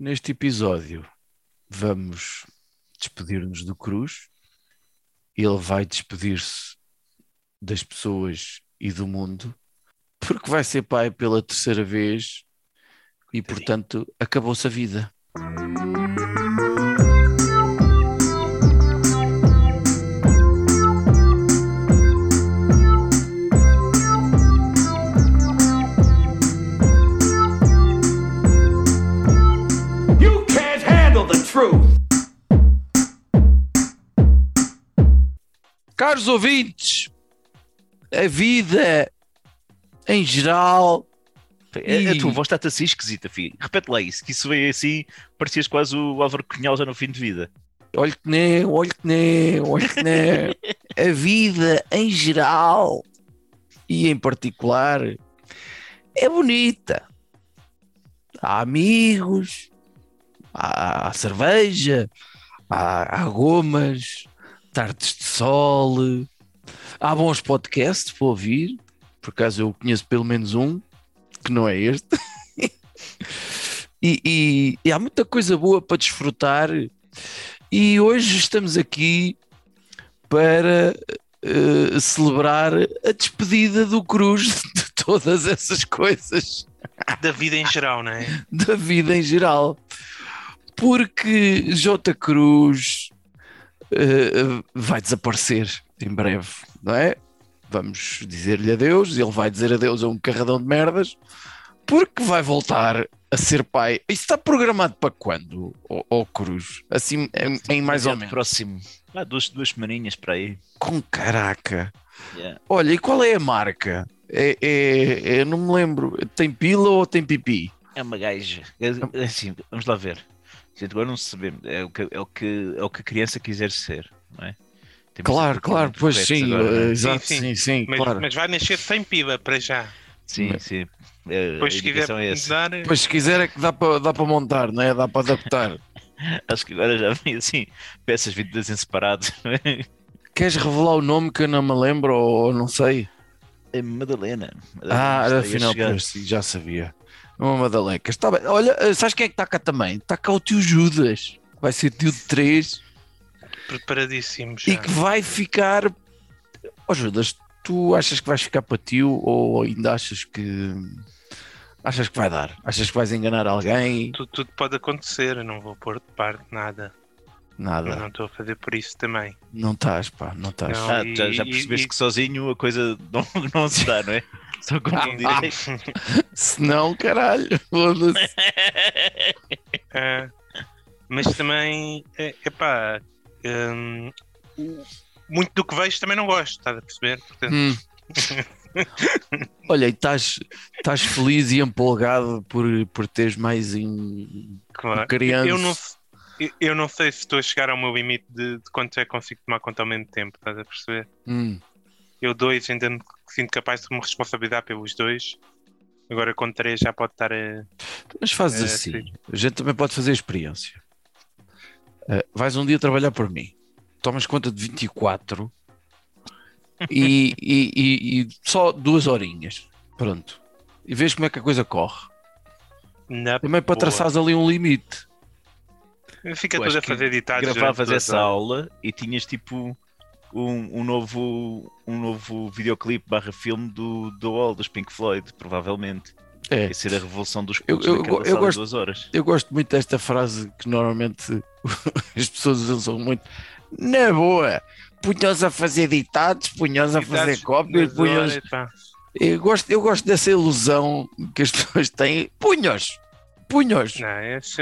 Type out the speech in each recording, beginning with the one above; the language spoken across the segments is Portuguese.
neste episódio vamos despedir-nos do Cruz. Ele vai despedir-se das pessoas e do mundo, porque vai ser pai pela terceira vez e, portanto, acabou-se a vida. Caros ouvintes, a vida em geral. A, a tua E- voz está assim esquisita, filho. Repete lá isso, que isso veio assim, parecias quase o Álvaro Cunhal já no fim de vida. Olha que nem, olha que nem, olha que nem. A vida em geral e em particular é bonita. Há amigos, há, há cerveja, há, há gomas, tardes de sol, há bons podcasts para ouvir. Por acaso eu conheço pelo menos um, que não é este. e, e- e há muita coisa boa para desfrutar. E hoje estamos aqui para eh, celebrar a despedida do Cruz de todas essas coisas Da vida em geral, não é? da vida em geral. Porque J. Cruz eh, vai desaparecer em breve, não é? Vamos dizer-lhe adeus, ele vai dizer adeus a um carradão de merdas, porque vai voltar a ser pai. Isso está programado para quando, ó ó Cruz? Assim, em, em mais ou menos. Próximo. Ah, duas, duas semaninhas para aí. Com caraca. Yeah. Olha, e qual é a marca? É, é- é- não me lembro. Tem pila ou tem pipi? É uma gaja. É, é assim, vamos lá ver. Gente, agora não sabemos. É o, que, é, o que, é o que a criança quiser ser, não é? Temos Claro, claro, pois sim, agora, é? eh, exato, Sim, sim, sim, Mas, claro. mas vai nascer sem piba para já. Sim, sim. É, Depois, a se quiser é mudar, Pois se quiser é que dá para dá para montar, não é? Dá para adaptar. Acho que agora já vem assim, peças vendidas em separado. Queres revelar o nome que eu não me lembro ou não sei? É Madalena. Ah, Madalena está aí a afinal, pois, sim, já sabia. Uma Madalecas. Tá bem. Olha, eh, sabes quem é que está cá também? Está cá o tio Judas. Vai ser tio de três preparadíssimos. Já. e que vai ficar. Ó Judas, tu achas que vais ficar para tio ou ainda achas que. Achas que vai dar? Achas que vais enganar alguém? Tudo, tudo pode acontecer, eu não vou pôr de parte nada. Nada. não estou a fazer por isso também. Não estás, pá, não estás. Ah, já, já percebeste e- que sozinho a coisa não, não se dá, não é? Só com um direito. Se não, caralho, foda-se. Ah, mas também, é, epá, o- muito do que vejo também não gosto, estás a perceber? Portanto, Hum. Olha, e estás estás feliz e empolgado por, por teres mais um, claro. um criança. Eu não, eu não sei se estou a chegar ao meu limite de, de quanto é que consigo tomar conta ao mesmo tempo, estás a perceber? Hum, Eu dois ainda me sinto capaz de me responsabilizar pelos dois. Agora com três já pode estar a. mas fazes É, assim. sim. A gente também pode fazer a experiência. Uh, vais um dia trabalhar por mim, tomas conta de 24 e, e, e, e só duas horinhas. Pronto. E vês como é que a coisa corre. Na Também para boa. traçares ali um limite. Fica Eu tudo a fazer ditados. Gravavas essa aula e tinhas tipo um, um novo um novo videoclipe barra filme do, do Wall, dos Pink Floyd, provavelmente. É. Ia ser a revolução dos Eu- putos eu- eu gosto- duas horas. Eu gosto muito desta frase que normalmente as pessoas usam muito. Na boa, punhos a fazer ditados, punhos a fazer cópias, punhos. Eu gosto, eu gosto dessa ilusão que as pessoas têm. Punhos! Punhos! Não, esse.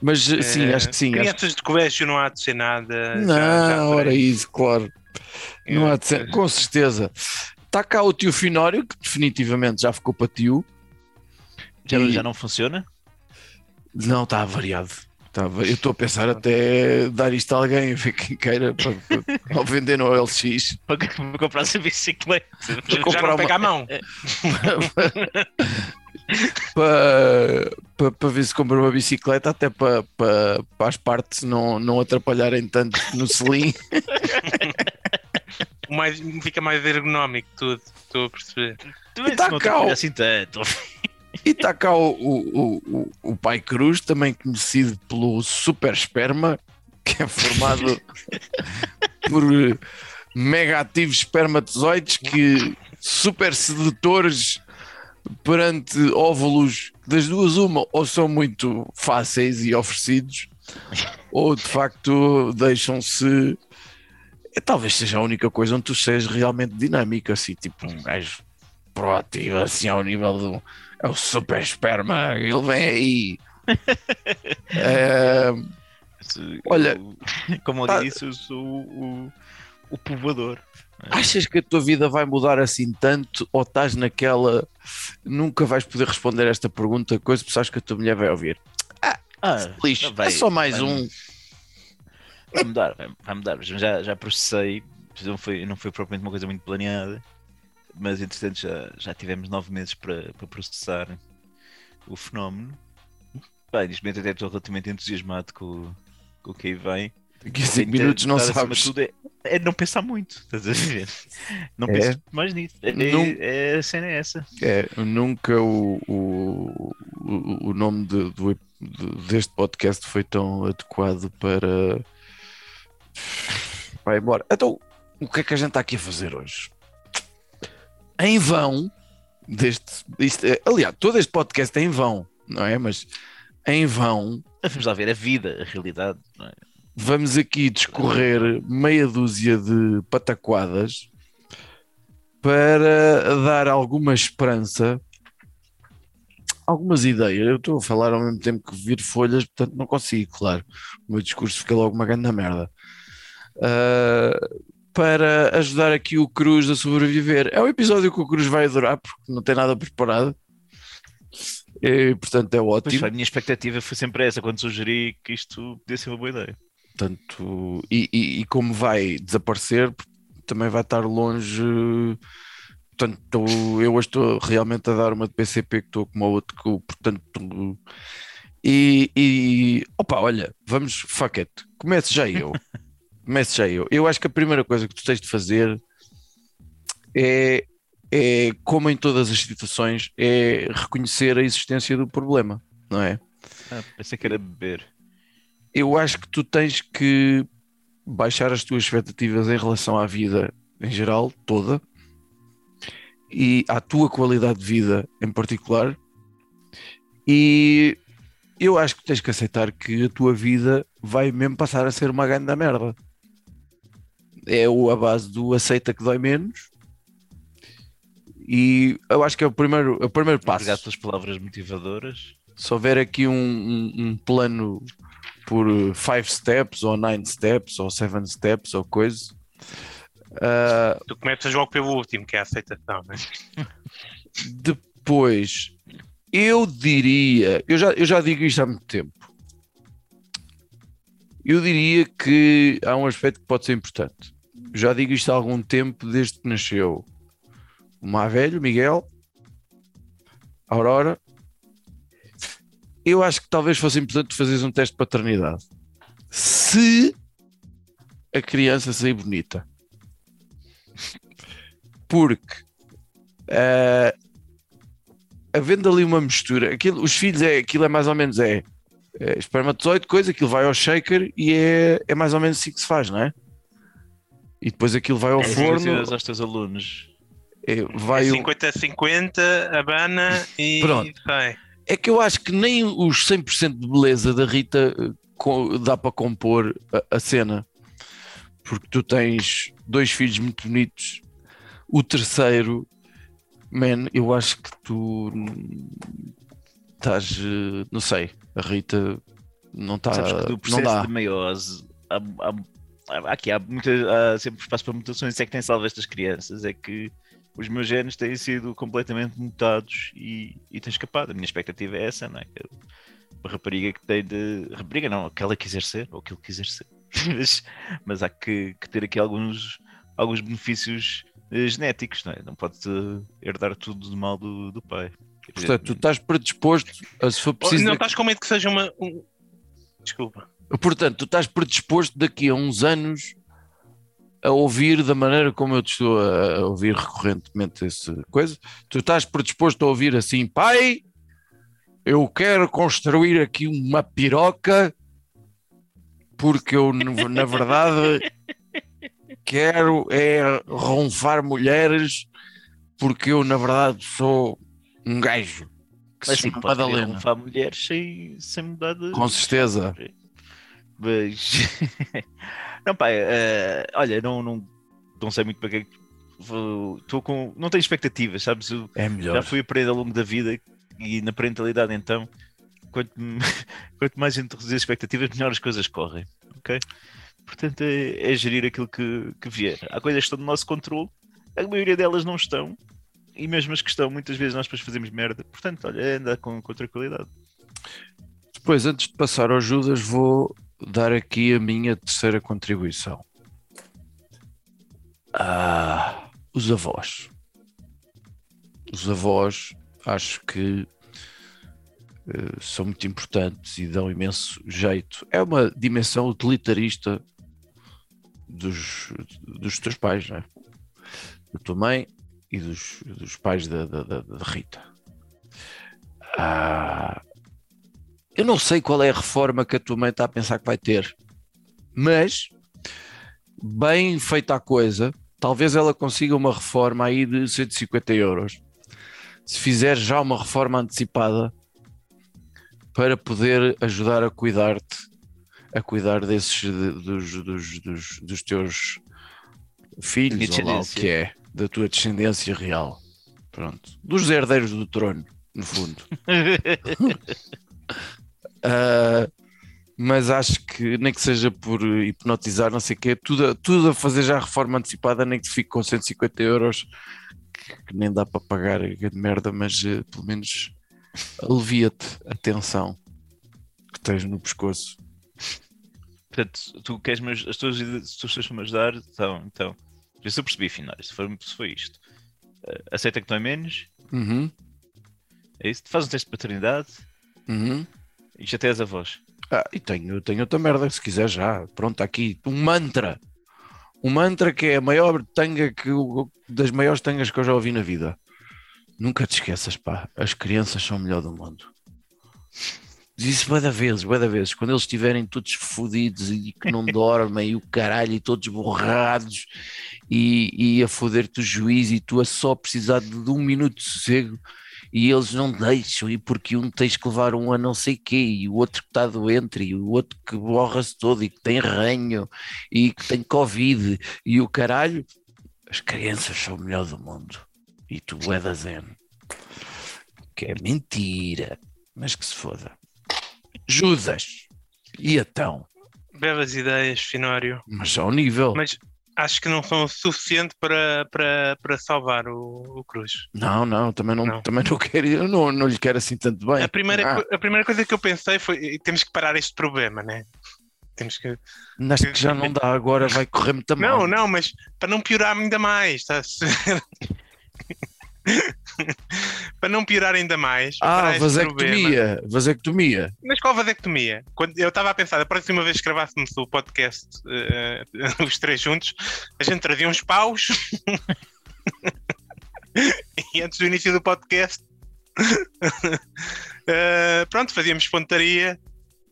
Mas sim, é, acho que sim. Acho... Crianças de colégio não há de ser nada. Não, já, já ora isso, claro. Não há de ser, com certeza. Está cá o tio Finório, que definitivamente já ficou para tio. Já, E- já não funciona? Não, está variado. Tá eu estou a pensar até dar isto a alguém, a ver quem queira, para, para, ao vender no OLX. Para para comprar essa bicicleta. Já comprar não uma- pega a mão. para, para, para ver se compra uma bicicleta, até para, para, para as partes não, não atrapalharem tanto no selim. O mais, fica mais ergonómico tudo. Estou a perceber. Tu Tá não cá, ó. assim tanto. E está cá o, o, o, o pai Cruz, também conhecido pelo super esperma, que é formado por mega ativos espermatozoides que super sedutores perante óvulos das duas uma ou são muito fáceis e oferecidos ou de facto deixam-se é, talvez seja a única coisa onde tu sejas realmente dinâmico assim, tipo um gajo proativo assim ao nível do é o super esperma, ele vem aí É, Olha, como eu disse, eu sou o, o povoador. Achas que a tua vida vai mudar assim tanto ou estás naquela nunca vais poder responder esta pergunta, coisa que sabes que a tua mulher vai ouvir? Ah, Lixo, vai- é só mais vai- um. Vai mudar, vai, vai mudar. Já, já processei, não foi, não foi propriamente uma coisa muito planeada, mas entretanto já, já tivemos nove meses para, para processar o fenómeno. Bem, neste momento até estou relativamente entusiasmado com, com o que aí vem. Daqui a 5 minutos não sabes. tudo, é, é não pensar muito, estás a ver? Não É. penso mais nisso. É, é, a cena é essa. É, nunca o, o, o, nome de- do, deste podcast foi tão adequado para. Vai embora. Então, o que é que a gente está aqui a fazer hoje? Em vão, deste. Isto, é- aliás, todo este podcast é em vão, não é? Mas em vão, Vamos lá ver a vida, a realidade. não é? Vamos aqui discorrer meia dúzia de pataquadas para dar alguma esperança, algumas ideias. Eu estou a falar ao mesmo tempo que vir folhas, portanto não consigo, claro. O meu discurso fica logo uma grande merda. Ah, para ajudar aqui o Cruz a sobreviver. É um episódio que o Cruz vai adorar porque não tem nada preparado. E, portanto é Pois, ótimo. a minha expectativa foi sempre essa quando sugeri que isto podia ser uma boa ideia. Portanto, e, e- e como vai desaparecer, também vai estar longe. Portanto, eu hoje estou realmente a dar uma de PCP que estou com uma outra, que, portanto. E, e opa, olha, vamos, fuck it, comece já eu. Comece já eu. Eu acho que a primeira coisa que tu tens de fazer é, é como em todas as situações, é reconhecer a existência do problema, não é? Ah, pensei que era beber. Eu acho que tu tens que baixar as tuas expectativas em relação à vida em geral, toda, e à tua qualidade de vida em particular. E eu acho que tens que aceitar que a tua vida vai mesmo passar a ser uma grande merda. É a base do aceita que dói menos. E eu acho que é o primeiro, é o primeiro passo Obrigado pelas palavras motivadoras. se houver aqui um, um- um plano por 5 steps ou 9 steps ou 7 steps ou coisa, ah, Tu começas logo pelo último, que é a aceitação, né? depois eu diria, eu já, eu já digo isto há muito tempo, eu diria que há um aspecto que pode ser importante. Eu já digo isto há algum tempo, desde que nasceu o mais velho, Miguel, Aurora. Eu acho que talvez fosse importante fazeres um teste de paternidade. Se a criança sair bonita. Porque ah, havendo ali uma mistura, aquilo, os filhos é aquilo é mais ou menos é, é espermatozoide, coisa, aquilo vai ao shaker e é, é mais ou menos assim que se faz, não é? E depois aquilo vai ao É forno, aos teus alunos. é, vai É o- 50-50, abana e Pronto. sai. É que eu acho que nem os 100% de beleza da Rita eh, dá para compor a, a cena. Porque tu tens dois filhos muito bonitos. O terceiro, man, eu acho que tu estás, eh, não sei, a Rita não está, Sabes que do não processo dá. de meiose há, há- há- aqui há, muita, há sempre espaço para mutações. Isso é que tem salvo estas crianças. É que os meus genes têm sido completamente mutados e, e têm escapado. A minha expectativa é essa, não é? Que Uma rapariga que tem de. Rapariga não, que ela quiser ser, ou que ele quiser ser. mas, mas há que, que ter aqui alguns, alguns benefícios eh, genéticos, não é? Não pode herdar tudo de mal do, do pai. Portanto, tu estás predisposto a se for Oh, preciso. não estás com medo que seja uma. um- Desculpa. Portanto, tu estás predisposto daqui a uns anos a ouvir da maneira como eu te estou a ouvir recorrentemente essa coisa. Tu estás predisposto a ouvir assim, pai, eu quero construir aqui uma piroca porque eu, na verdade, quero é ronfar mulheres porque eu, na verdade, sou um gajo que Mas se sim, pode ronfar mulheres sem, sem mudar de. Com certeza. Mas. não, pá, eh, olha, não, não, não sei muito para que é Estou com. Não tenho expectativas, sabes? Eu É melhor. já fui aprendendo ao longo da vida e na parentalidade, então, quanto, quanto mais a gente reduzir as expectativas, melhor as coisas correm, ok? Portanto, é, é gerir aquilo que, que vier. Há coisas que estão no nosso controle, a maioria delas não estão, e mesmo as que estão, muitas vezes nós depois fazemos merda. Portanto, olha, é andar com, com tranquilidade. Depois, antes de passar ao Judas, vou dar aqui a minha terceira contribuição. Ah, os avós. Os avós, acho que eh, são muito importantes e dão imenso jeito. É uma dimensão utilitarista dos, dos teus pais, não é? Da tua mãe e dos, dos pais da, da- da Rita. Ah, eu não sei qual é a reforma que a tua mãe está a pensar que vai ter, mas bem feita a coisa, talvez ela consiga uma reforma aí de 150 euros. Se fizer já uma reforma antecipada para poder ajudar a cuidar-te, a cuidar desses de- dos, dos, dos, dos teus filhos, ou lá o que é, da tua descendência real. Pronto. Dos herdeiros do trono, no fundo. Uh, mas acho que nem que seja por hipnotizar, não sei o quê, tudo, tudo a fazer já a reforma antecipada, nem que fique com 150 euros, que, que nem dá para pagar a grande merda, mas eh, pelo menos alivia-te a tensão que tens no pescoço. Portanto, tu queres me, aj- as tuas sugestões para me ajudar? Então, então, se eu percebi, afinal, se foi, se foi isto. Eh, aceita que não é menos? Uhum, É isso? Faz um teste de paternidade uhum. E já tens a voz. Ah, e tenho, tenho outra merda, se quiser já. Pronto, aqui um mantra. Um mantra que é a maior tanga que eu- das maiores tangas que eu já ouvi na vida. Nunca te esqueças, pá. As crianças são o melhor do mundo. Diz isso da vezes, bué da vezes. Quando eles estiverem todos fodidos e que não dormem e o caralho e todos borrados e, e a foder-te o juiz e tu a só precisar de, de um minuto de sossego e eles não deixam, e porque um tens que levar um a não sei quê, e o outro que está doente, e o outro que borra-se todo, e que tem ranho, e que tem Covid, e o caralho, as crianças são o melhor do mundo. E tu é da Zen. Que é mentira, mas que se foda. Judas. E então? Belas ideias, Finório. Mas ao nível. Mas acho que não são o suficiente para, para, para salvar o, o Cruz. Não, não, também não, Não. Também não quero, eu não, não lhe quero assim tanto bem. A primeira, Ah, a primeira coisa que eu pensei foi: temos que parar este problema, né? Temos que. Acho que já não dá, agora vai correr muito mal. Não, não, mas para não piorar ainda mais, tá? para não piorar ainda mais. Ah, vasectomia, vasectomia. Mas qual vasectomia? Quando eu estava a pensar, a próxima vez que gravássemos o podcast, eh, os três juntos, a gente trazia uns paus e antes do início do podcast, eh, pronto, fazíamos pontaria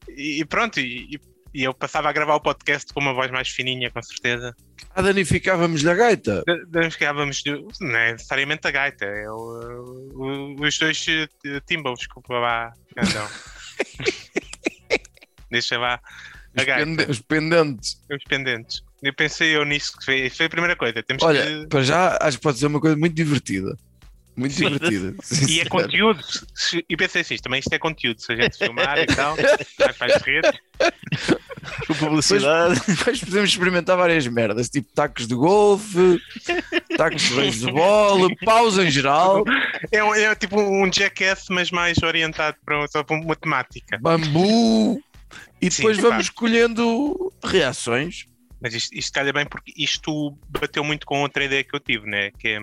e, e pronto, e, e- e eu passava a gravar o podcast com uma voz mais fininha, com certeza. Ah, danificávamos da gaita. Da- Danificávamos, de- não é necessariamente a gaita, é o- o- os dois eh, timbals, desculpa lá, andam. Deixa lá Os, pende- os pendentes. os pendentes. Eu pensei eu nisso, que foi, foi a primeira coisa. Temos Olha, que... para já acho que pode ser uma coisa muito divertida. Muito divertida. E é conteúdo. E pensei assim, também isto é conteúdo. Se a gente filmar e tal, vai as redes. Com publicidade. Depois podemos experimentar várias merdas, tipo tacos de golfe, tacos de beisebol, paus em geral, É, um- é tipo um jackass, mas mais orientado para, para uma temática. bambu. E Sim, depois pá. vamos escolhendo reações. Mas isto, isto calha bem porque isto bateu muito com outra ideia que eu tive, né? Que é,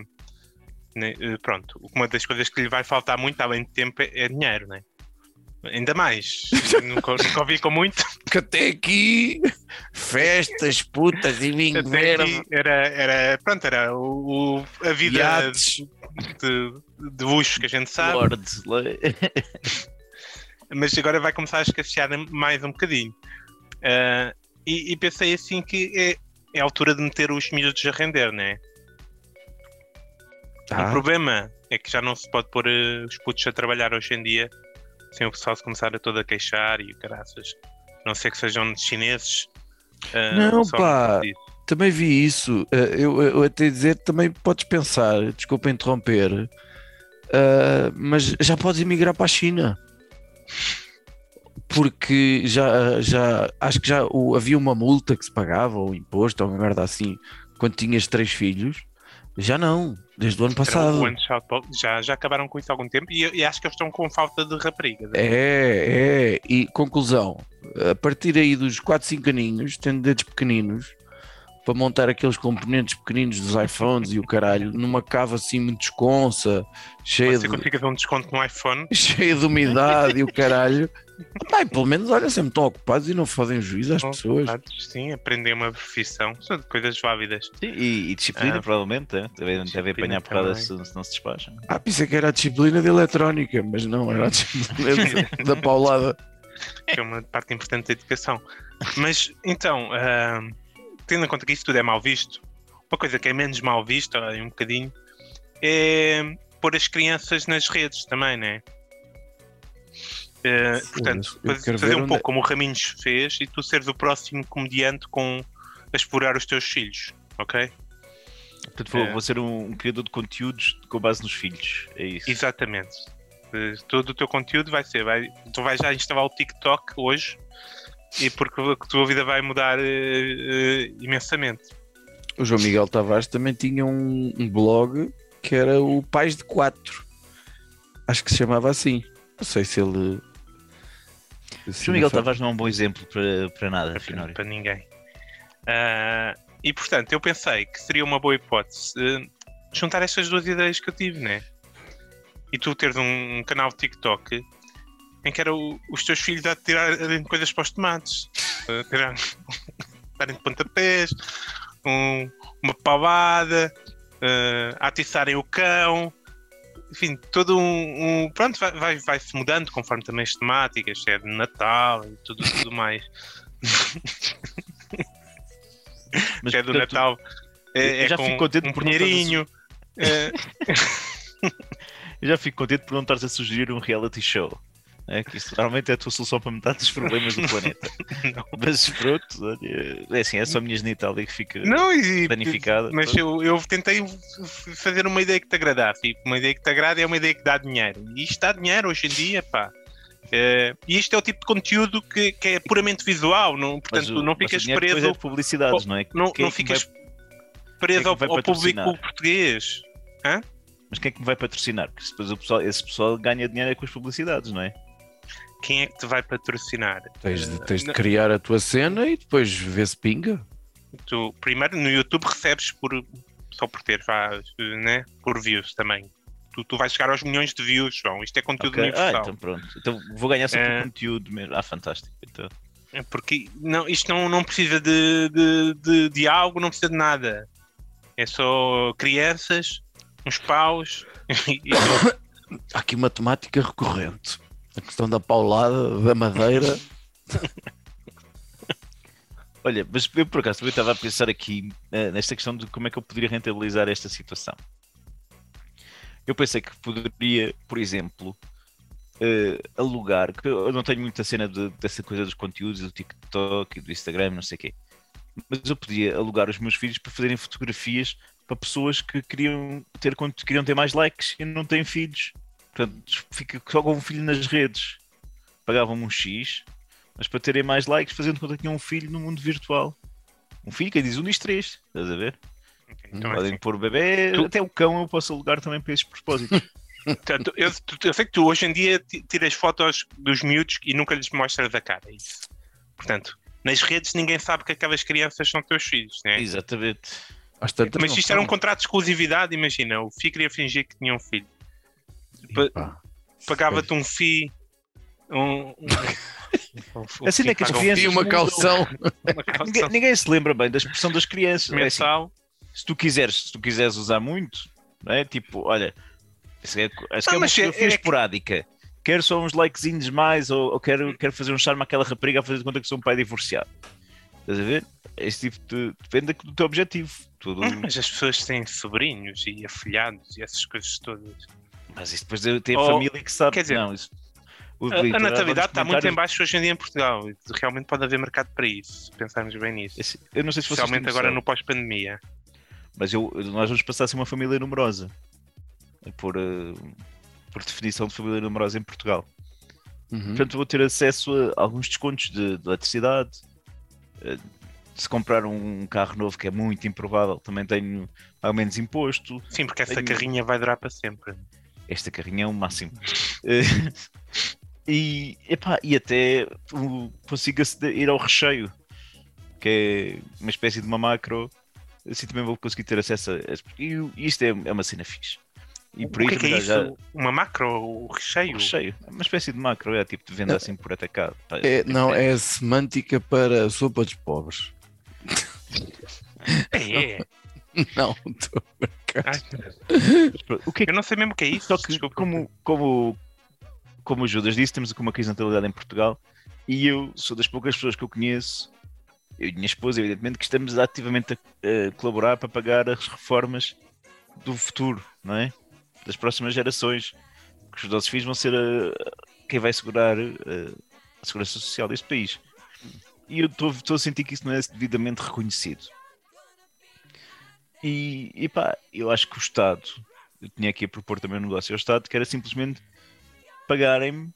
né, eh, pronto, uma das coisas que lhe vai faltar muito, além de tempo, é, é dinheiro, né? Ainda mais. nunca, nunca ouvi com muito. Que até aqui, festas, putas e vinho verde, era, era, pronto, era o, o- a vida de, de luxo que a gente sabe. Lord. mas agora vai começar a escassear mais um bocadinho. Ah, e, e pensei assim que é, é a altura de meter os miúdos a render, né? O Ah, problema é que já não se pode pôr eh, os putos a trabalhar hoje em dia sem o pessoal se começar a todo a queixar e caraças. A Não ser que sejam chineses. ah, Não, pá. também vi isso. Eh, Eu, eu até dizer, também podes pensar, desculpa interromper, eh, mas já podes emigrar para a China. Porque já, já acho que já o- havia uma multa que se pagava, ou imposto, ou uma merda assim, quando tinhas três filhos. Já não, desde o ano passado. o já, já acabaram com isso há algum tempo e, e acho que eles estão com falta de raparigas. É, é. E conclusão, a partir aí dos 4, 5 aninhos, tendo dedos pequeninos, para montar aqueles componentes pequeninos dos iPhones e o caralho, numa cava assim muito desconsa, cheia Você de, consiga ter um desconto no iPhone. cheia de umidade e o caralho. Pai, pelo menos, olha, sempre estão ocupados e não fazem juízo às Oh, pessoas. ocupados, Sim, aprender uma profissão. São coisas válidas. Sim, e, e disciplina, Ah, provavelmente. é? Deve, deve disciplina apanhar porrada se, se não se despacham. Ah, pensei que era a disciplina de eletrónica, mas não, era a disciplina de- da paulada. que é uma parte importante da educação. Mas então, ah, tendo em conta que isto tudo é mal visto, uma coisa que é menos mal vista, um bocadinho, é pôr as crianças nas redes também, né? Eh, portanto, fazer ver um onde pouco é- como o Raminhos fez e tu seres o próximo comediante com a explorar os teus filhos, ok? Portanto, vou, É. vou ser um, um criador de conteúdos com base nos filhos. É isso. Exatamente. Eh, Todo o teu conteúdo vai ser, vai, tu vais já instalar o TikTok hoje e porque a tua vida vai mudar eh, eh, imensamente. O João Miguel Tavares também tinha um, um blog que era o Pais de Quatro. Acho que se chamava assim. Não sei se ele. se João Miguel Tavares não é um bom exemplo para, para nada, para, para ninguém. Ah, e portanto, eu pensei que seria uma boa hipótese eh, juntar estas duas ideias que eu tive, né? E tu teres um, um canal de TikTok em que era o- os teus filhos a tirarem coisas para os tomates, a tirar, darem de pontapés, um- uma pavada, eh, a atiçarem o cão, enfim, todo um. um- pronto, vai, vai, mudando conforme também as temáticas, se é de Natal e tudo, tudo mais. Mas, é do portanto, Natal. É, é já com fico contente um por pinheirinho. é, Eu já fico contente por não estares a sugerir um reality show. É que isso normalmente é a tua solução para metade dos problemas do planeta. Mas pronto, olha, é assim, é só a minha genitália que fica não, e, danificada. mas eu, eu tentei fazer uma ideia que te agradasse. E uma ideia que te agrada é uma ideia que dá dinheiro. E isto dá dinheiro hoje em dia, pá. É, e isto é o tipo de conteúdo que, que é puramente visual, não, portanto, o- não ficas depois preso, é de publicidades, não é? não, Quem não é que ficas vai- preso é ao, que vai ao patrocinar? público português. Mas quem é que me vai patrocinar? Porque depois o pessoal, esse pessoal ganha dinheiro é com as publicidades, não é? Quem é que te vai patrocinar? Tens de, tens de criar a tua cena e depois ver se pinga. Tu, primeiro no YouTube recebes por só por ter vá, né? por views também. Tu, tu vais chegar aos milhões de views, João. Isto é conteúdo Ok. Ah, universal. então pronto. Então vou ganhar só É. por conteúdo mesmo. Ah, fantástico. Então, É Porque não, isto não, não precisa de, de, de, de algo, não precisa de nada. É só crianças, uns paus. e- Há aqui uma temática recorrente. A questão da paulada, da madeira. Olha, mas eu por acaso também estava a pensar aqui eh, nesta questão de como é que eu poderia rentabilizar esta situação. Eu pensei que poderia, por exemplo, eh, alugar, que eu não tenho muita cena de- dessa coisa dos conteúdos, do TikTok e do Instagram, não sei o quê, mas eu podia alugar os meus filhos para fazerem fotografias para pessoas que queriam ter, queriam ter mais likes e não têm filhos. Portanto, fica só com um filho nas redes. Pagavam-me um X, mas para terem mais likes, fazendo conta que tinham um filho no mundo virtual. Um filho, quem diz um diz três, estás a ver? então, é Podem assim. pôr o bebê, Tu- até o cão eu posso alugar também para esses propósitos. Portanto, eu, tu- eu sei que tu hoje em dia ti- tiras fotos dos miúdos e nunca lhes mostras a cara. é Isso. Portanto, nas redes ninguém sabe que aquelas crianças são teus filhos, né? Exatamente. Mas isto era um contrato de exclusividade, imagina. O FI queria fingir que tinha um filho. Pagava-te um FI. Um, um, Assim é que as um crianças uma calção. uma calção Ninguém, ninguém se lembra bem da expressão das crianças. É assim, mensal. se tu quiseres, se tu quiseres usar muito, não é? Tipo, olha, isso é, isso Ah, é uma é- fotografia é que- esporádica. quero só uns likezinhos mais ou, ou quero, quero fazer um charme àquela rapariga a fazer de conta que sou um pai divorciado. Estás a ver? Esse tipo de. Depende do teu objetivo. Tudo... Mas as pessoas têm sobrinhos e afilhados e essas coisas todas. Mas isso depois tem a Ou- família que sabe. quer dizer, não, isso... O A, a está muito em baixo hoje em dia em Portugal. e Realmente pode haver mercado para isso, se pensarmos bem nisso. Esse- Eu não sei se Especialmente agora no pós-pandemia. Mas eu, nós vamos passar a ser uma família numerosa. Por, eh, por definição de família numerosa em Portugal. Uhum. Portanto, vou ter acesso a alguns descontos de, de eletricidade. eh, Se comprar um carro novo, que é muito improvável, também tenho ao menos imposto. Sim, porque essa Tenho- carrinha vai durar para sempre. Esta carrinha é o máximo. Eh, e, epá, e até consigo aceder- ir ao recheio, que é uma espécie de uma macro. Assim também vou conseguir ter acesso a. E isto é, é uma cena fixe. E por o que é que é isso? já- Uma macro? O o recheio? recheio. É uma espécie de macro, é tipo de venda Não. assim por atacado. É, tipo, não, é a semântica para sopa dos pobres. É, é. Não, estou O que é que eu não sei mesmo o que é isso. Só que, desculpa. como, como, como o Judas disse, temos aqui uma crise de natalidade em Portugal e eu sou das poucas pessoas que eu conheço, eu e minha esposa, evidentemente, que estamos ativamente a, a colaborar para pagar as reformas do futuro, não é? Das próximas gerações. Que os nossos filhos vão ser a- quem vai segurar a, a segurança social deste país. E eu estou estou a sentir que isso não é devidamente reconhecido. E, e pá, eu acho que o Estado, eu tinha aqui a propor também um negócio ao Estado, que era simplesmente pagarem-me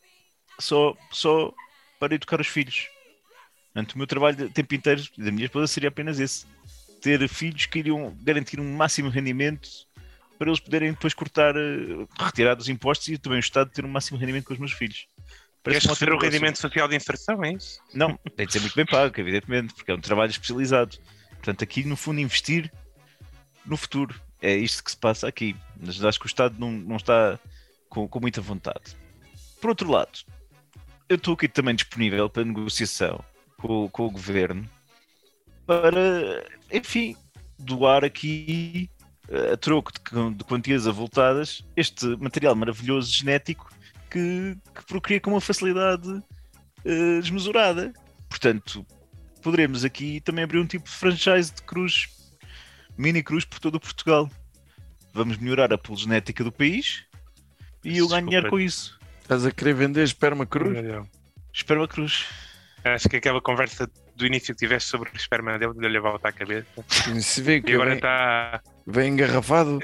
só, só para educar os filhos. Portanto, o meu trabalho de tempo inteiro da minha esposa seria apenas esse: ter filhos que iriam garantir um máximo rendimento para eles poderem depois cortar, eh, retirar dos impostos e também o Estado ter um máximo rendimento com os meus filhos. Queres Parece receber o rendimento social de inserção, é isso? Não, tem de ser muito bem pago, evidentemente, porque é um trabalho especializado. Portanto, aqui no fundo, investir no futuro. É isto que se passa aqui. Mas acho que o Estado não, não está com, com muita vontade. Por outro lado, eu estou aqui também disponível para negociação com, com o governo para, enfim, doar aqui eh, a troco de, de quantias avultadas este material maravilhoso genético que, que procria com uma facilidade eh, desmesurada. Portanto, poderemos aqui também abrir um tipo de franchise de cruz, mini cruz por todo o Portugal. Vamos melhorar a pool genética do país e eu ganho dinheiro com isso. Estás a querer vender esperma cruz? Esperma cruz. Acho que aquela conversa do início que tiveste sobre o esperma dele deu-lhe a volta à cabeça. Se vê E que agora vem, está. vem engarrafado.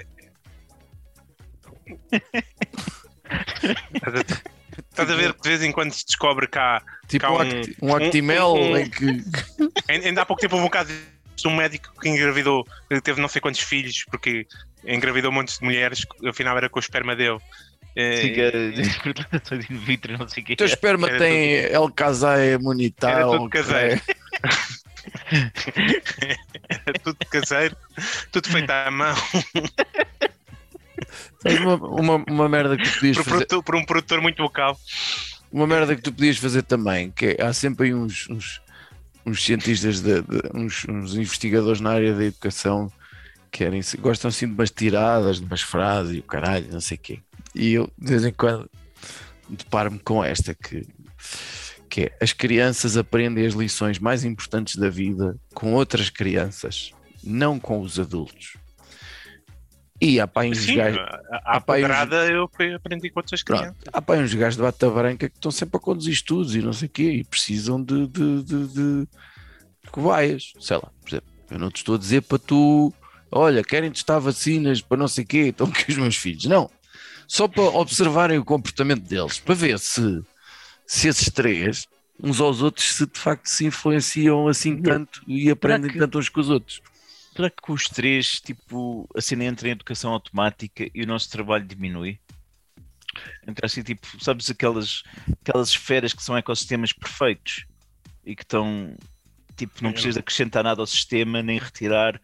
Estás a, ver que de vez em quando se descobre cá. Tipo Cá um, um- acti- um Actimel um- um- em que. Ainda ainda há pouco tempo houve um caso de um médico que engravidou, que teve não sei quantos filhos, porque engravidou montes de mulheres, afinal era com o esperma dele. Eh, Fica fertilizações in vitro, não sei o que. O teu esperma Era tem El Casai Imunitar. Era tudo caseiro. Era tudo caseiro, tudo feito à mão, uma, uma, uma merda que tu podias por, fazer. por um produtor muito local. Uma merda que tu podias fazer também, que é, há sempre aí uns, uns, uns cientistas, de, de- uns, uns investigadores na área da educação que querem, gostam assim de umas tiradas, de umas frases e o caralho, não sei o quê. E eu, de vez em quando, deparo-me com esta que, que é as crianças aprendem as lições mais importantes da vida com outras crianças, não com os adultos. E há aí uns Sim, gajos. a, a há pá aí uns- pedrada eu aprendi com outras Pronto. crianças. Há pá, uns gajos de bata branca que estão sempre a conduzir estudos e não sei o quê e precisam de, de, de, de cobaias. Sei lá, por exemplo, eu não te estou a dizer para tu, olha, querem testar vacinas para não sei o quê, estão aqui os meus filhos. Não, só para observarem o comportamento deles, para ver se, se esses três, uns aos outros, se de facto se influenciam assim tanto e aprendem que- tanto uns com os outros. Será que com os três, tipo, a cena entra em educação automática e o nosso trabalho diminui? Entra assim, tipo, sabes aquelas, aquelas esferas que são ecossistemas perfeitos e que estão, tipo, não precisas acrescentar nada ao sistema nem retirar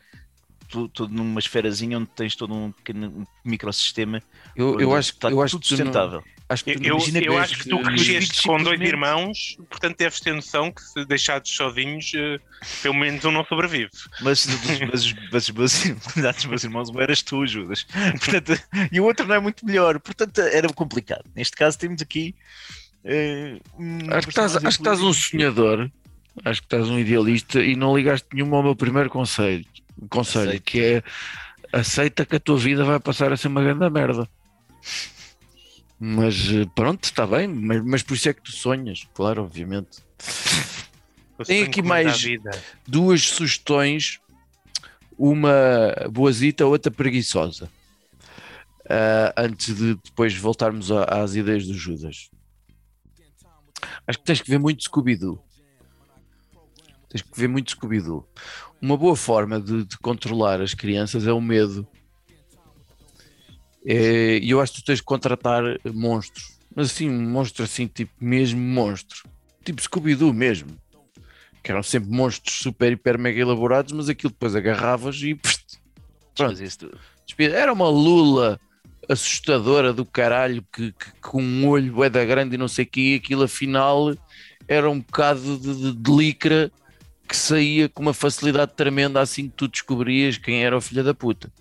tu- tudo numa esferazinha onde tens todo um pequeno microsistema Eu, eu acho, está eu acho tudo que não- sustentável. Acho que Eu, eu, imagina eu que- acho que tu cresceste com dois irmãos, portanto deves ter noção que se deixados sozinhos, eh, pelo menos um não sobrevive. Mas, os meus, irmãos, um eras tu, Judas. Portanto, e o outro não é muito melhor. Portanto, era complicado. Neste caso, temos aqui. um Acho que, estás, acho que estás um sonhador, acho que estás um idealista e não ligaste nenhum ao meu primeiro conselho, conselho que é aceita que a tua vida vai passar a ser uma grande merda. Mas eh, pronto, está bem, mas, mas por isso é que tu sonhas, claro, obviamente. Tem aqui mais-. Duas sugestões, uma boazita, outra preguiçosa. Ah, antes de depois voltarmos a- às ideias do Judas. Acho que tens que ver muito Scooby-Doo. Tens que ver muito Scooby-Doo. Uma boa forma de, de controlar as crianças é o medo. É, E eu acho que tu tens de contratar monstros. Mas assim, um monstro assim, tipo mesmo monstro. Tipo Scooby-Doo mesmo. Que eram sempre monstros super, hiper, mega elaborados, mas aquilo depois agarravas e pst, Pronto. Era uma lula assustadora do caralho que, que- com um olho bué da grande e não sei o que, e aquilo afinal era um bocado de, de, de licra que saía com uma facilidade tremenda assim que tu descobrias quem era o filho da puta.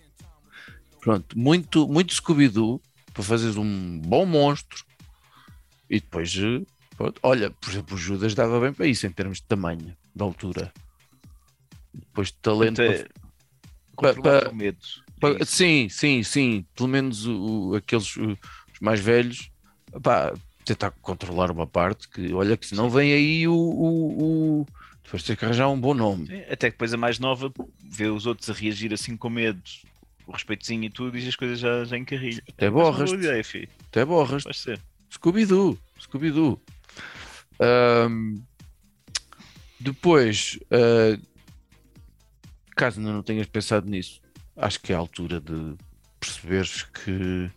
Pronto, muito, muito Scooby-Doo para fazeres um bom monstro e depois, eh, pronto, olha, por exemplo, o Judas dava bem para isso em termos de tamanho, de altura. Depois de talento. Portanto, para- para- o medo. Pa- isso. Sim, sim, sim. Pelo menos o- o- aqueles o- os mais velhos, pá, tentar controlar uma parte que olha que senão vem aí o, o, depois tens que arranjar um bom nome. Até que depois a mais nova vê os outros a reagir assim com medo, o respeitozinho e tudo, e as coisas já, já encarrilham. Até borras, ideia, filho. até borras. Pode ser. Scooby-Doo, Scooby-Doo. Ahm, depois, ah, caso ainda não tenhas pensado nisso, acho que é a altura de perceberes que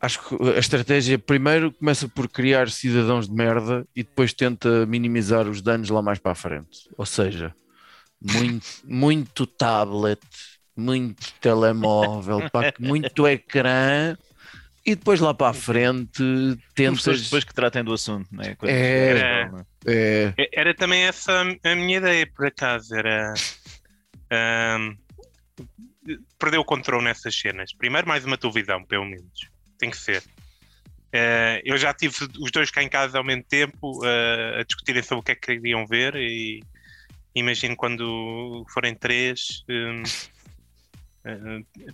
acho que a estratégia primeiro começa por criar cidadãos de merda e depois tenta minimizar os danos lá mais para a frente. Ou seja, muito, muito tablet, muito telemóvel, pá, muito ecrã e depois lá para a frente tentas. depois que tratem do assunto, não é? É. que é É, E- Era também essa a minha ideia, por acaso, era ahm, perder o controle nessas cenas. Primeiro mais uma televisão, pelo menos. Tem que ser. Eh, eu já tive os dois cá em casa ao mesmo tempo eh, a discutirem sobre o que é que queriam ver e imagino quando forem três eh,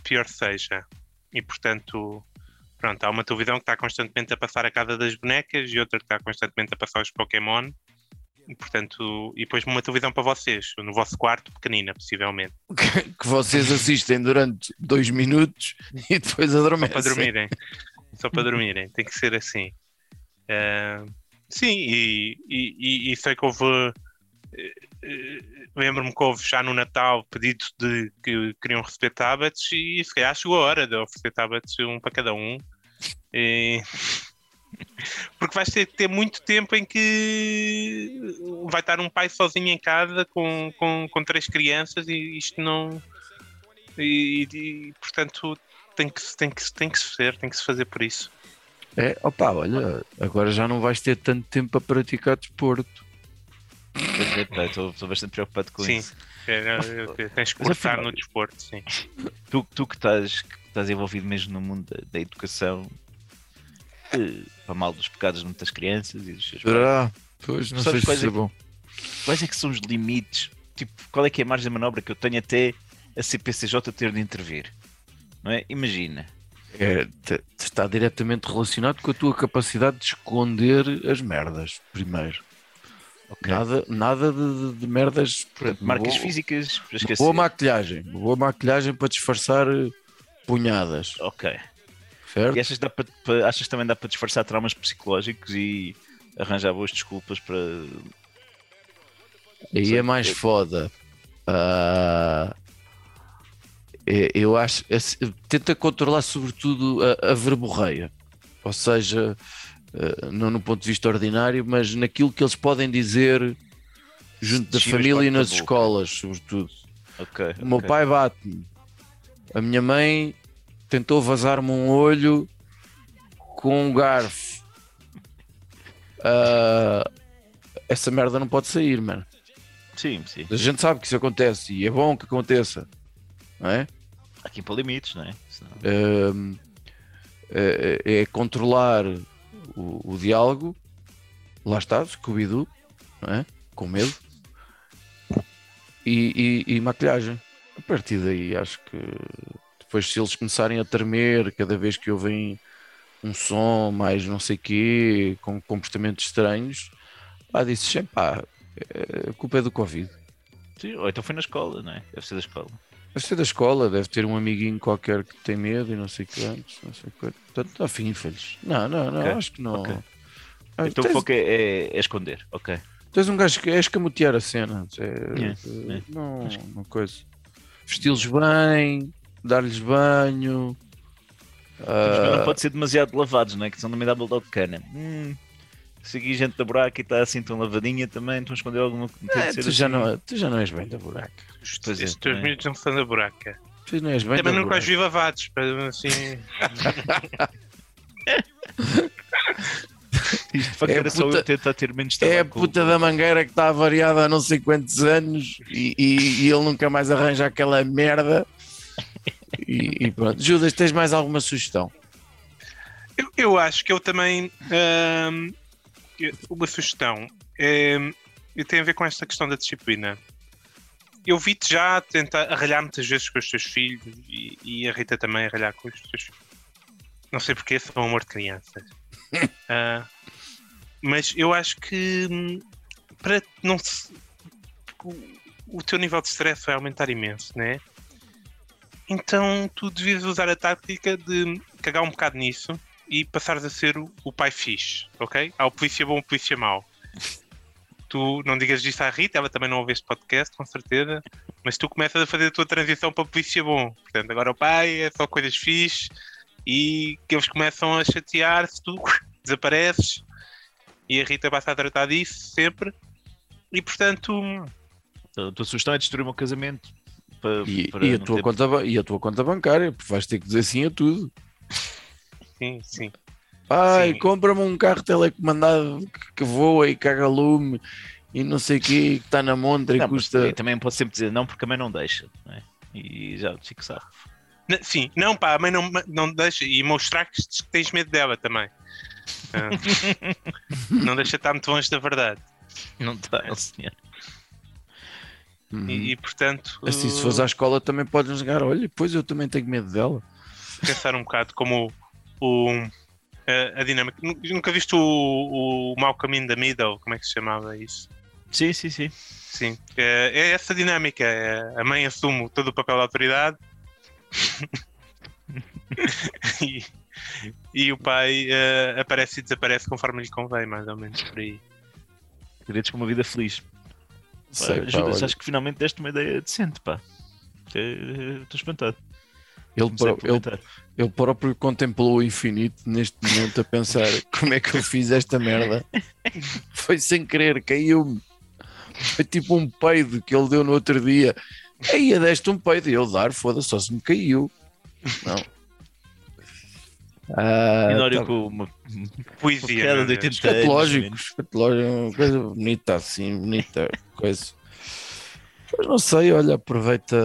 pior seja. E portanto, pronto, há uma televisão que está constantemente a passar a casa das bonecas e outra que está constantemente a passar os Pokémon. E, portanto, e depois uma televisão para vocês, no vosso quarto, pequenina, possivelmente, que vocês assistem durante dois minutos e depois só adormecem. para dormirem. Só para dormirem, tem que ser assim. Ah, sim, e, e, e- e sei que houve. Lembro-me que houve já no Natal pedidos de que queriam receber tablets e se calhar chegou a hora de oferecer tablets um para cada um. E- Porque vais ter ter muito tempo em que vai estar um pai sozinho em casa com, com, com três crianças e isto não. E, e, portanto tem que, tem, que, tem que se ser, tem que se fazer por isso. É, opa, olha, agora já não vais ter tanto tempo para praticar desporto. É, Estou bastante preocupado com Sim. isso. É, é, tens que cortar no desporto, sim. Tu, tu que, estás, que estás envolvido mesmo no mundo da, da educação, eh, para mal dos pecados de muitas crianças e dos seus pais, Será? Pois, não Sabes sei quais se é é que- bom. quais é que são os limites? Tipo, qual é que é a margem de manobra que eu tenho até a CPCJ ter de intervir? Não é? Imagina. É, está diretamente relacionado com a tua capacidade de esconder as merdas, primeiro. Nada, nada de, de- de merdas. Portanto, marcas boa, físicas boa maquilhagem. Boa maquilhagem para disfarçar eh, punhadas. Ok. Certo? E achas, dá para, para- achas também dá para disfarçar traumas psicológicos e arranjar boas desculpas para. Aí sei, é mais foda. É- eu acho. Tenta controlar, sobretudo, a, a verborreia. Ou seja, não no ponto de vista ordinário, mas naquilo que eles podem dizer junto da família e nas boca. escolas, sobretudo. Ok. O meu ok. pai bate-me. A minha mãe tentou vazar-me um olho com um garfo, ah, essa merda não pode sair, mano. Sim, sim. A gente sabe que isso acontece e é bom que aconteça, não é? Que impor limites, não é? Senão- Ahm, é, é controlar o, o diálogo, lá está, Scooby-Doo, é? Com medo e, e- e maquilhagem. A partir daí, acho que depois, se eles começarem a tremer cada vez que ouvem um som mais não sei quê, com comportamentos estranhos, pá, disse sempre, pá, é- a culpa é do Covid. Sim, ou então foi na escola, não é? Deve ser da escola. Deve ser da escola, deve ter um amiguinho qualquer que tem medo e não sei quantos, não sei quanto. Portanto, afim, filhos. Não, não, não, Ok, acho que não. ok. Ah, Então o tens, foco é, é- é esconder, ok. tens um gajo que é escamotear a cena. É, É, é. Não, não coisa. Vesti-los bem, dar-lhes banho. Mas ah, não pode ser demasiado lavados, não é? Que senão também dá de cana. Hum, se aqui gente da buraca e está assim tão lavadinha também, estão a esconder alguma coisa. É, de ser tu, já assim. não, tu já não és bem da buraca. Pois é, teus miúdos não são da buraca. Tu não és bem Também da nunca os buraca. vi lavados. para, Assim, Isto facto É a era só puta- eu tentar ter menos É a puta da mangueira que está avariada há não sei quantos anos e, e- e ele nunca mais arranja aquela merda. E, e pronto. Judas, tens mais alguma sugestão? eu, eu acho que eu também. eu- uma sugestão. É, e tem a ver com esta questão da disciplina. Eu vi-te já tentar arralhar muitas vezes com os teus filhos e, e a Rita também arralhar com os teus filhos. Não sei porque são amor de crianças. Ah, mas eu acho que hum, para não se, o, o teu nível de stress vai aumentar imenso, né? Então tu devias usar a tática de cagar um bocado nisso e passares a ser o, o pai fixe, ok? Há o polícia bom, o polícia mau. Tu não digas disso à Rita, ela também não ouve este podcast, com certeza, mas tu começas a fazer a tua transição para o polícia bom. Portanto, agora o pai é só coisas fixe e que eles começam a chatear-se, tu desapareces e a Rita passa a tratar disso sempre. E portanto, A tua sugestão é destruir o meu casamento. Para, E, para e a tua ter- conta, e a tua conta bancária, porque vais ter que dizer sim a tudo. Sim, sim. Ai, Sim. compra-me um carro telecomandado que, voa e caga lume e não sei o que, que está na montra e Não, mas custa. e também pode sempre dizer não, porque a mãe não deixa. Não é? E já fico. N- Sim, não, pá, a mãe não, não deixa e mostrar que tens medo dela também. Ah, não deixa estar muito longe da verdade. Não está, não, senhor. Uhum. E, e, portanto, Assim, se fores à escola também podes jogar. Olha, pois eu também tenho medo dela. pensar um bocado como o, a, a dinâmica. Nu- Nunca viste o, o mau caminho da middle? Como é que se chamava isso? Sim, sim, sim. Sim, é, é essa dinâmica. é a mãe assume todo o papel da autoridade e, e o pai eh, aparece e desaparece conforme lhe convém, mais ou menos por aí. Queridos com uma vida feliz. Sei, pá, Judas, acho que finalmente deste uma ideia decente, pá. Eh, Estou espantado. Ele, a pró- ele, ele próprio contemplou o infinito neste momento a pensar como é que eu fiz esta merda. Foi sem querer, caiu-me. Foi tipo um peido que ele deu no outro dia. Aí deste um peido e eu dar, foda-se, só se me caiu. Não. Ah, tá- com uma, Poesia. piada meu de Deus. 80 anos. Escatológico, menos. escatológico, uma coisa bonita assim, bonita coisa. Mas não sei, olha, aproveita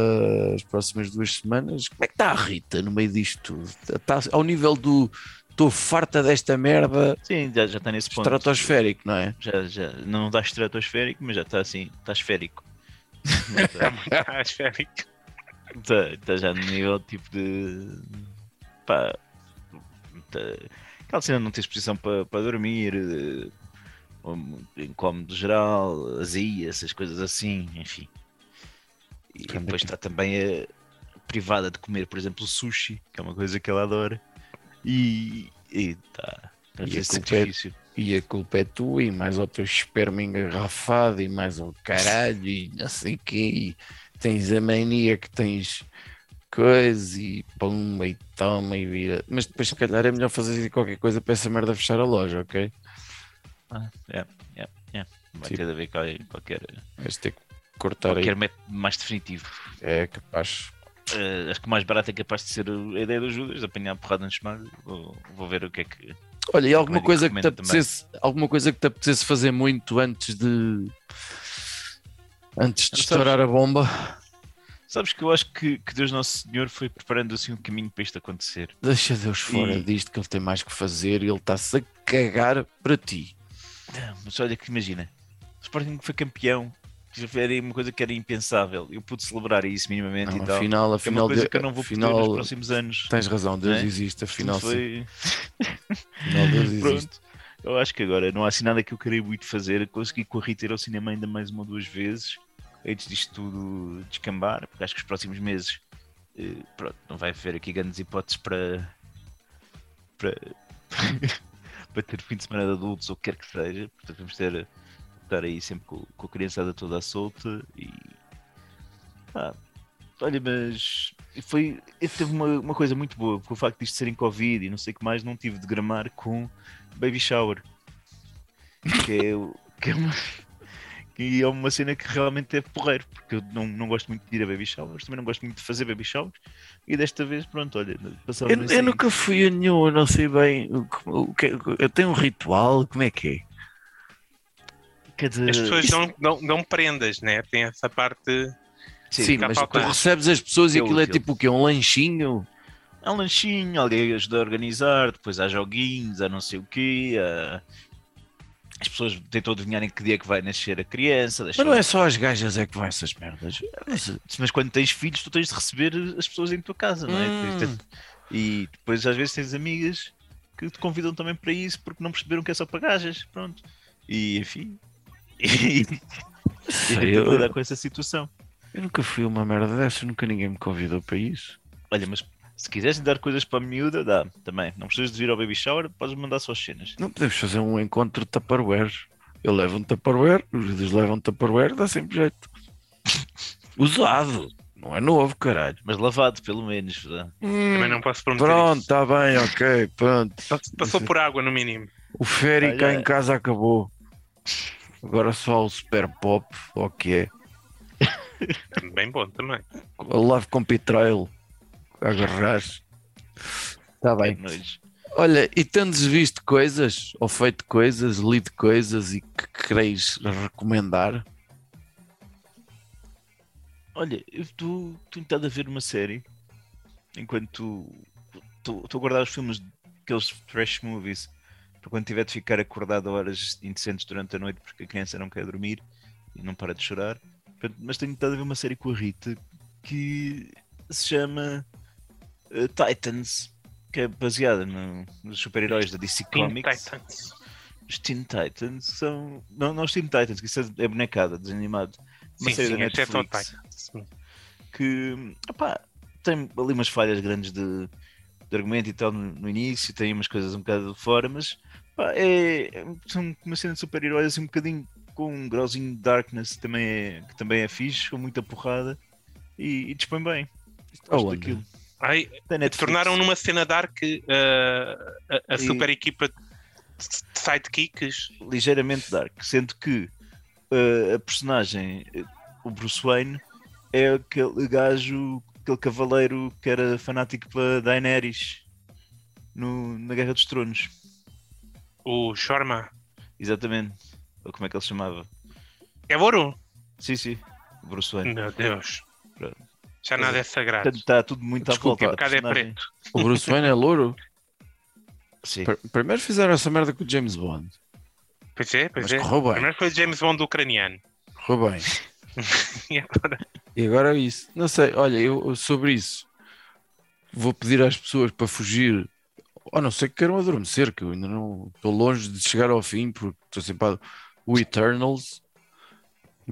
as próximas duas semanas. Como é que está a Rita no meio disto tudo? Está ao nível do estou farta desta merda Sim, já, já está nesse ponto. estratosférico, não é? Já, já, não está estratosférico, mas já está assim, está esférico. Ah, esférico. Está, está já no nível tipo de. Pá. Tá, aquela cena não ter exposição para, para dormir, incómodo geral, azia, essas coisas assim, enfim. E Também depois está também a privada de comer, por exemplo, sushi, que é uma coisa que ela adora. E está. Está a E a culpa é-. E a culpa é tua, e mais ao teu esperma engarrafado, e mais ao caralho, e não sei o quê, e tens a mania que tens coisa, e pum, e toma, e vira. Mas depois, se calhar, é melhor fazer qualquer coisa para essa merda fechar a loja, ok? Ah, é, é, é. Vai Tipo- ter de haver qualquer, qualquer, Vais ter que cortar qualquer aí. método mais definitivo. É capaz. Eh, acho que o mais barato é capaz de ser a ideia das Judas, apanhar a porrada no chamado. Vou, vou ver o que é que, Olha, e alguma coisa, que te também. apetecesse, alguma coisa que te apetecesse fazer muito antes de. Antes de estourar a bomba? Sabes que eu acho que, que Deus Nosso Senhor foi preparando assim um caminho para isto acontecer. Deixa Deus fora E- disto que ele tem mais que fazer e ele está-se a cagar para ti. Não, mas olha que imagina, o Sporting foi campeão, era uma coisa que era impensável. Eu pude celebrar isso minimamente Não, e tal. afinal, É uma afinal, coisa de- que eu não vou poder afinal nos próximos anos. tens razão, Deus é? existe, afinal, foi... afinal Deus existe. Eu acho que agora não há assim nada que eu queria muito fazer. Consegui com a Rita ir ao cinema ainda mais uma ou duas vezes antes disto tudo descambar, porque acho que os próximos meses eh, pronto, não vai haver aqui grandes hipóteses para, para, para ter fim de semana de adultos ou o que quer que seja. Portanto, vamos ter estar aí sempre com, com a criançada toda solta e ah, olha, mas foi teve uma, uma coisa muito boa, com o facto disto serem Covid e não sei o que mais, não tive de gramar com Baby Shower. Que é, que é uma. Que é uma cena que realmente é porreiro, porque eu não, não gosto muito de ir a baby showers, também não gosto muito de fazer baby showers, e desta vez, pronto, olha, passava Eu, eu nunca fui a nenhum, eu não sei bem o, que- o que eu tenho um ritual, como é que é? Quer dizer, As pessoas isso- dão, dão, dão prendas, né? Tem essa parte. sim, Sim, mas tu recebes as pessoas e É aquilo é útil. tipo o quê? Um lanchinho? há um lanchinho, alguém ajuda a organizar, depois há joguinhos, há não sei o quê, há- as pessoas tentam adivinhar em que dia é que vai nascer a criança, Mas não é só as gajas é que vão essas merdas. mas quando tens filhos, tu tens de receber as pessoas em tua casa, não é? Hum. E depois às vezes tens amigas que te convidam também para isso porque não perceberam que é só para gajas, pronto. E enfim. E, e eu- lidar com essa situação. Eu nunca fui uma merda dessas, nunca ninguém me convidou para isso. Olha, mas se quiseres dar coisas para a miúda, dá também. Não precisas de vir ao baby shower, podes mandar só as cenas. Não podemos fazer um encontro de Tupperware. Eu levo um Tupperware, os vídeos levam um Tupperware, dá sempre jeito. Usado, não é novo, caralho. Mas lavado, pelo menos. dá. Também não posso prometer Pronto, está bem, ok, pronto. Passou- Passou por água, no mínimo. O Ferry cá em casa acabou. Agora só o Super Pop, o que é? Bem bom também. O Love com Trail. Agarrar. Está bem. Olha, e tendes visto coisas, ou feito coisas, lido coisas e que quereis recomendar? Olha, eu estou tentado a ver uma série enquanto estou a guardar os filmes, aqueles trash movies, para quando tiver de ficar acordado a horas indecentes durante a noite porque a criança não quer dormir e não para de chorar. Mas tenho tentado a ver uma série com a Rita que se chama eh, Titans, que é baseada no- nos super-heróis da DC Teen Comics. Titans. Os Teen Titans são. Não, não os Teen Titans, que isso é é bonecada, desanimado. Uma Sim, série sim, da é Netflix que opá, tem ali umas falhas grandes de, de argumento e tal no, no início, tem umas coisas um bocado de fora, mas pá, é, é são uma cena de super-heróis assim um bocadinho com um grauzinho de darkness que também é, que também é fixe, com muita porrada e, e dispõe bem. Gosto Aonde? daquilo. Ai, tornaram numa cena dark uh, a, a E- super equipa de sidekicks. ligeiramente dark, sendo que uh, a personagem, uh, o Bruce Wayne, é aquele gajo, aquele cavaleiro que era fanático pela Daenerys no, na Guerra dos Tronos. O Shorma. Exatamente. Ou como é que ele se chamava? É ouro? Sim, sim. o Bruce Wayne. Meu Deus. Pronto. Já nada é sagrado. Está tudo muito Desculpa, à O volta. é preto. O Bruce Wayne é louro? Sim. Pr- Primeiro fizeram essa merda com o James Bond. Pois é, pois Mas é. correu bem. Primeiro foi James Bond ucraniano. Correu bem. E agora? E agora é isso. Não sei, olha, eu sobre isso vou pedir às pessoas para fugir, a não ser que queiram adormecer, que eu ainda não estou longe de chegar ao fim, porque estou sempre a... o Eternals,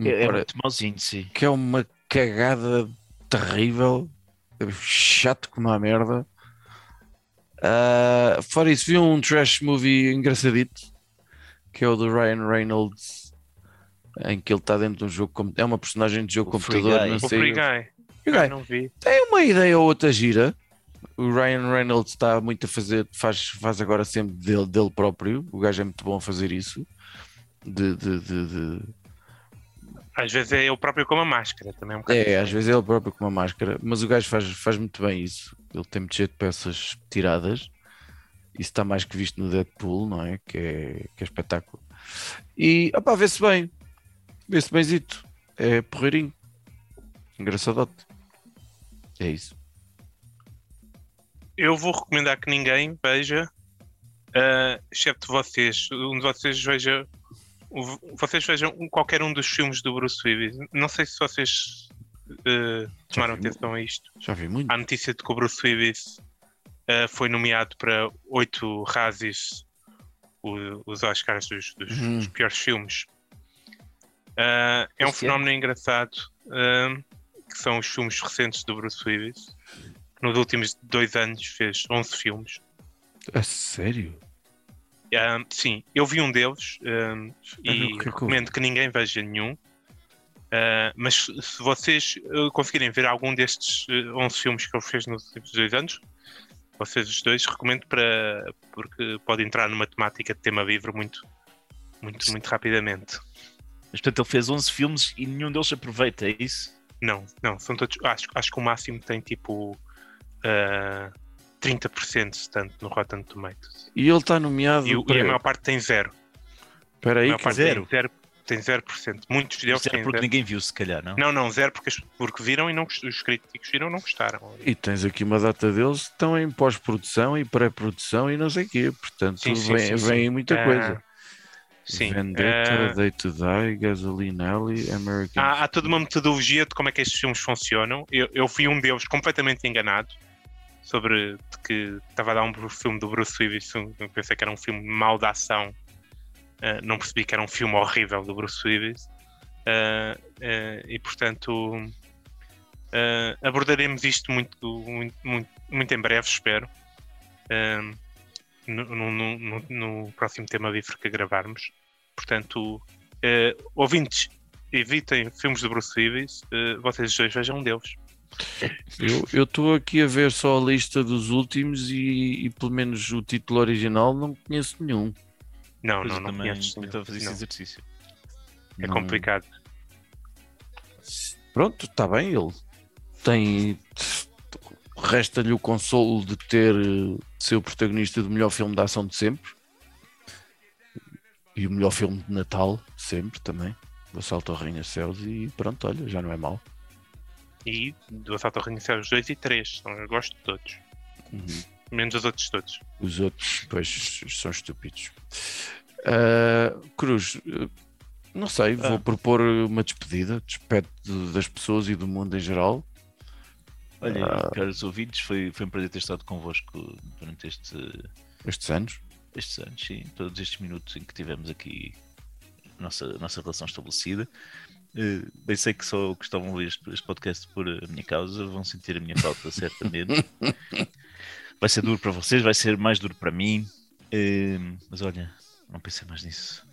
É, é muito mauzinho, sim. que é uma cagada terrível, chato como a merda. Ah, fora isso, vi um trash movie engraçadito, que é o do Ryan Reynolds, em que ele está dentro de um jogo, é uma personagem de jogo O Free computador, Guy. não O sei. Free Guy. E o gajo Não vi. tem uma ideia ou outra gira. O Ryan Reynolds está muito a fazer, faz, faz agora sempre dele, dele próprio. O gajo é muito bom a fazer isso. De, de, de- de- Às vezes é eu próprio com uma máscara. Também é um É, às diferente. vezes ele próprio com uma máscara, mas o gajo faz, faz muito bem isso. Ele tem muito jeito de peças tiradas Isso está mais que visto no Deadpool, não é? Que é, que é espetáculo. E, opá, vê-se bem. Vê-se bemzito. É porreirinho. Engraçadote. É isso. Eu vou recomendar que ninguém veja, uh, excepto vocês. Um de vocês veja. Vocês vejam qualquer um dos filmes do Bruce Willis. Não sei se vocês uh, tomaram atenção a isto. Já vi muito. a notícia de que o Bruce Willis eh, foi nomeado para oito Razzies, o- os Oscars dos, dos- Uhum. dos piores filmes. Eh, é um ano? fenómeno engraçado, eh, que são os filmes recentes do Bruce Willis. Nos últimos dois anos fez 11 filmes. A sério? Ah, sim, eu vi um deles e é recomendo que ninguém veja nenhum. Mas se vocês conseguirem ver algum destes ah, 11 filmes que ele fez nos últimos dois anos, vocês os dois, recomendo para porque pode entrar numa temática de tema livre muito, muito, muito rapidamente. Mas portanto ele fez 11 filmes e nenhum deles aproveita, é isso? Não, não, são todos. Acho, acho que o máximo tem tipo ah, 30% tanto no Rotten Tomatoes. E ele está nomeado. E, o- e a maior parte tem zero. Espera aí, que parte zero? tem zero. Tem 0%. Muitos deles Isto era têm porque zero. ninguém viu, se calhar, não? Não, não, zero porque, porque viram e não os críticos viram e não gostaram. E tens aqui uma data deles que estão em pós-produção e pré-produção e não sei o quê. Portanto, Sim, sim, vem, sim, vem sim. muita Ah, coisa. Sim. Vendetta, ah, Day to Die, Gasoline Alley, American. há, há toda uma metodologia de como é que estes filmes funcionam. Eu, eu fui um deles completamente enganado sobre de que estava a dar um filme do Bruce Willis. Eu pensei que era um filme mau de ação. Ah, não percebi que era um filme horrível do Bruce Willis. Ah, ah, e portanto abordaremos isto muito, muito, muito, muito em breve, espero. No, no- no- no- próximo tema livre que gravarmos. Portanto, eh, ouvintes, evitem filmes de Bruce Willis, eh, vocês dois vejam um deles. Eu estou aqui a ver só a lista dos últimos e, e pelo menos o título original não conheço nenhum. Não, Pois não, não também, nenhum. estou a fazer esse Não, exercício. É Não- complicado. Pronto, está bem. Ele tem. Resta-lhe o consolo de ter ser o protagonista do melhor filme de ação de sempre e o melhor filme de Natal sempre também. O Assalto ao Rainha Céus e pronto, olha, já não é mal. E do Assalto ao Reino os dois e três. Então, eu gosto de todos. Menos os outros todos. Os outros, pois, são estúpidos. Ah, Cruz, não sei, vou Ah. propor uma despedida, despede das pessoas e do mundo em geral. Olha, Ah. caros ouvintes, foi, foi um prazer ter estado convosco durante este, Estes anos. estes anos, sim, todos estes minutos em que tivemos aqui a nossa, a nossa relação estabelecida. Eh, bem sei que só que estavam a ouvir este, este podcast por a minha causa, vão sentir a minha falta, certamente. vai ser duro para vocês, vai ser mais duro para mim. Eh, mas olha, não pensei mais nisso.